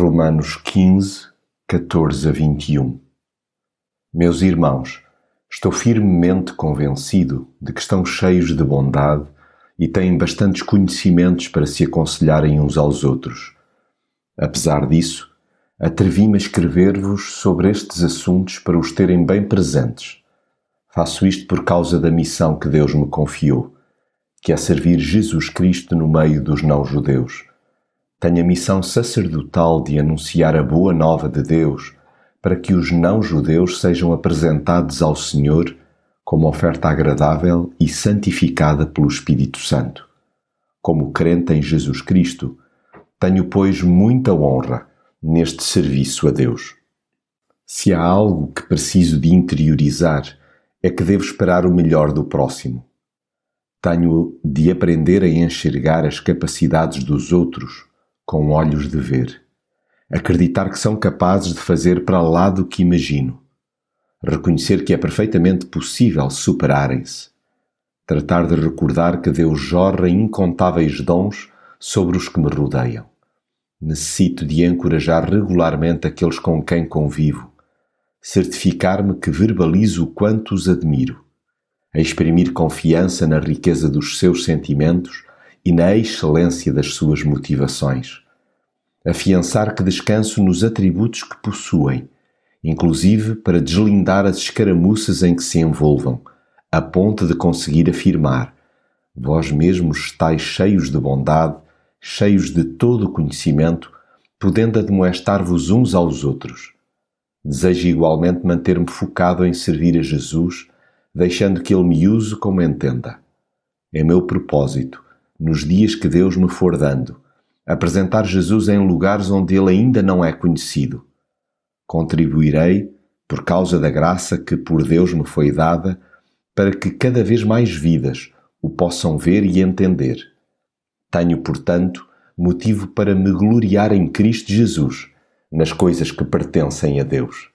Romanos 15, 14 a 21 Meus irmãos, estou firmemente convencido de que estão cheios de bondade e têm bastantes conhecimentos para se aconselharem uns aos outros. Apesar disso, atrevi-me a escrever-vos sobre estes assuntos para os terem bem presentes. Faço isto por causa da missão que Deus me confiou, que é servir Jesus Cristo no meio dos não-judeus tenho a missão sacerdotal de anunciar a boa nova de Deus para que os não-judeus sejam apresentados ao Senhor como oferta agradável e santificada pelo Espírito Santo. Como crente em Jesus Cristo, tenho, pois, muita honra neste serviço a Deus. Se há algo que preciso de interiorizar, é que devo esperar o melhor do próximo. Tenho de aprender a enxergar as capacidades dos outros com olhos de ver. Acreditar que são capazes de fazer para lá do que imagino. Reconhecer que é perfeitamente possível superarem-se. Tratar de recordar que Deus jorra incontáveis dons sobre os que me rodeiam. Necessito de encorajar regularmente aqueles com quem convivo. Certificar-me que verbalizo o quanto os admiro. A exprimir confiança na riqueza dos seus sentimentos e na excelência das suas motivações. Afiançar que descanso nos atributos que possuem, inclusive para deslindar as escaramuças em que se envolvam, a ponto de conseguir afirmar: Vós mesmos estáis cheios de bondade, cheios de todo o conhecimento, podendo admoestar-vos uns aos outros. Desejo igualmente manter-me focado em servir a Jesus, deixando que Ele me use como entenda. É meu propósito nos dias que Deus me for dando, apresentar Jesus em lugares onde ele ainda não é conhecido. Contribuirei, por causa da graça que por Deus me foi dada, para que cada vez mais vidas o possam ver e entender. Tenho, portanto, motivo para me gloriar em Cristo Jesus, nas coisas que pertencem a Deus.